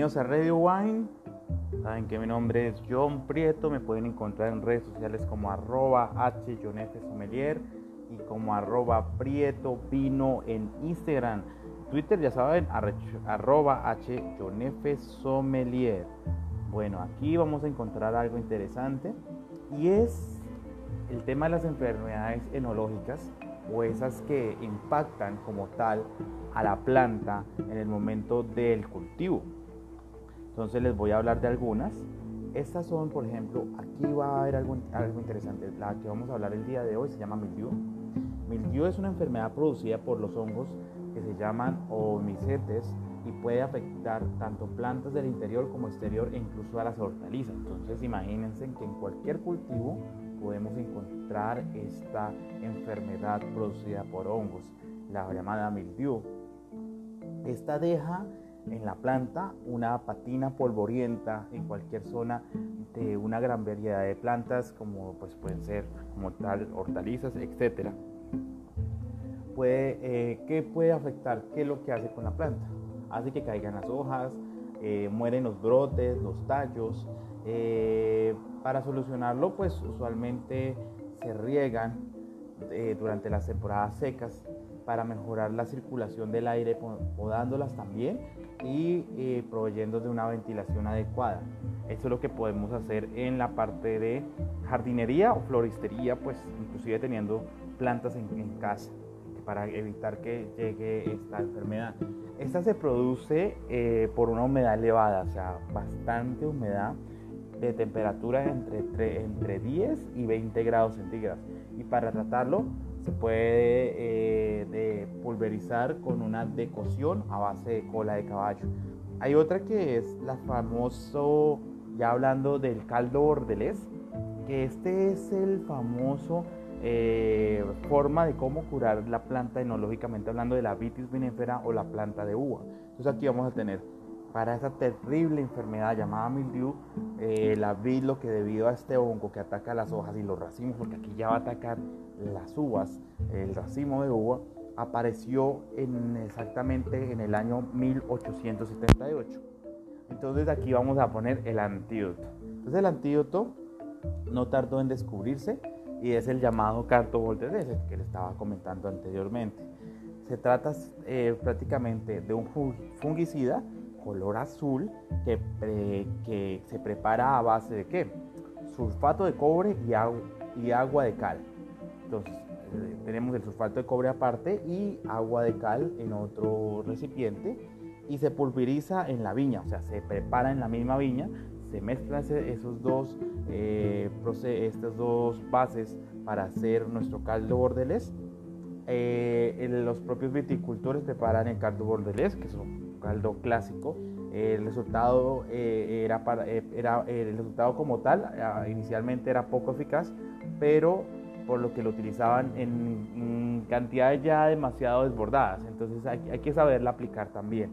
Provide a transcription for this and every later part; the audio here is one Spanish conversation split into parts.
Bienvenidos a Radio Wine. Saben que mi nombre es John Prieto. Me pueden encontrar en redes sociales como arroba H Sommelier y como arroba Prieto Vino en Instagram. Twitter ya saben, arroba H Sommelier. Bueno, aquí vamos a encontrar algo interesante y es el tema de las enfermedades enológicas o esas que impactan como tal a la planta en el momento del cultivo. Entonces les voy a hablar de algunas. Estas son, por ejemplo, aquí va a haber algo, algo interesante. La que vamos a hablar el día de hoy se llama mildiu. Mildiu es una enfermedad producida por los hongos que se llaman omicetes y puede afectar tanto plantas del interior como exterior e incluso a las hortalizas. Entonces imagínense que en cualquier cultivo podemos encontrar esta enfermedad producida por hongos, la llamada mildiu. Esta deja en la planta una patina polvorienta en cualquier zona de una gran variedad de plantas como pues pueden ser como tal hortalizas, etcétera. Puede, eh, ¿Qué puede afectar? ¿Qué es lo que hace con la planta? Hace que caigan las hojas, eh, mueren los brotes, los tallos. Eh, para solucionarlo, pues usualmente se riegan durante las temporadas secas para mejorar la circulación del aire, podándolas también y eh, proveyendo de una ventilación adecuada. Eso es lo que podemos hacer en la parte de jardinería o floristería, pues inclusive teniendo plantas en, casa para evitar que llegue esta enfermedad. Esta se produce eh, por una humedad elevada, o sea, bastante humedad de temperatura entre, entre 10 y 20 grados centígrados. Y para tratarlo se puede eh, pulverizar con una decocción a base de cola de caballo. Hay otra que es la famoso, ya hablando del caldo bordelés, que este es el famoso eh, forma de cómo curar la planta enológicamente hablando de la vitis vinifera o la planta de uva. Entonces aquí vamos a tener para esa terrible enfermedad llamada mildew, eh, la vid lo que debido a este hongo que ataca las hojas y los racimos, porque aquí ya va a atacar las uvas, el racimo de uva, apareció en, exactamente en el año 1878. Entonces aquí vamos a poner el antídoto. Entonces el antídoto no tardó en descubrirse y es el llamado carto que le estaba comentando anteriormente. Se trata eh, prácticamente de un fungicida color azul que, se prepara a base de qué? Sulfato de cobre y, agua, de cal. Entonces, eh, tenemos el sulfato de cobre aparte y agua de cal en otro recipiente y se pulveriza en la viña, o sea, se prepara en la misma viña, se mezclan esos dos, eh, dos bases para hacer nuestro caldo bordelés. Eh, los propios viticultores preparan el caldo bordelés, que es un caldo clásico. el resultado era, para, era el resultado como tal inicialmente era poco eficaz, pero por lo que lo utilizaban en, cantidades ya demasiado desbordadas. Entonces hay, hay, que saberla aplicar también.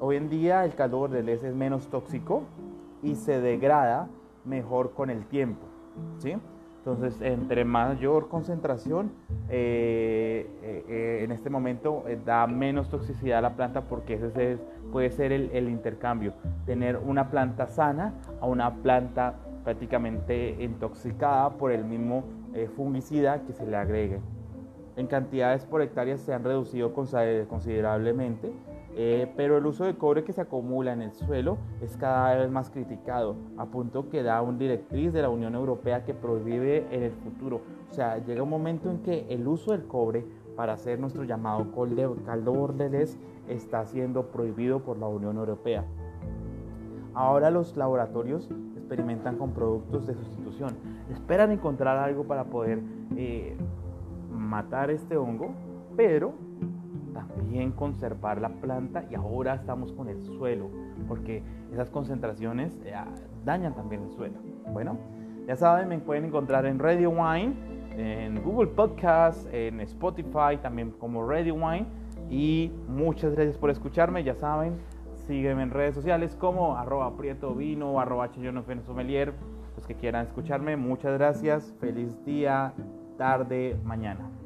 Hoy en día el caldo bordelés es menos tóxico y se degrada mejor con el tiempo. ¿sí? Entonces, entre mayor concentración, eh, eh, eh, en este momento da menos toxicidad a la planta porque ese puede ser el, el, intercambio. Tener una planta sana a una planta prácticamente intoxicada por el mismo eh, fungicida que se le agregue. En cantidades por hectárea se han reducido considerablemente, eh, pero el uso de cobre que se acumula en el suelo es cada vez más criticado, a punto que da un directriz de la Unión Europea que prohíbe en el futuro. O sea, llega un momento en que el uso del cobre para hacer nuestro llamado caldo bordelés está siendo prohibido por la Unión Europea. Ahora los laboratorios experimentan con productos de sustitución. Esperan encontrar algo para poder eh, matar este hongo, pero también conservar la planta y ahora estamos con el suelo, porque esas concentraciones eh, dañan también el suelo. Bueno, ya saben, me pueden encontrar en Radio Wine, en Google Podcast, en Spotify, también como Radio Wine. Y muchas gracias por escucharme, ya saben, Sígueme en redes sociales como arroba prieto vino, arroba sommelier. Los que quieran escucharme, muchas gracias. Feliz día, tarde, mañana.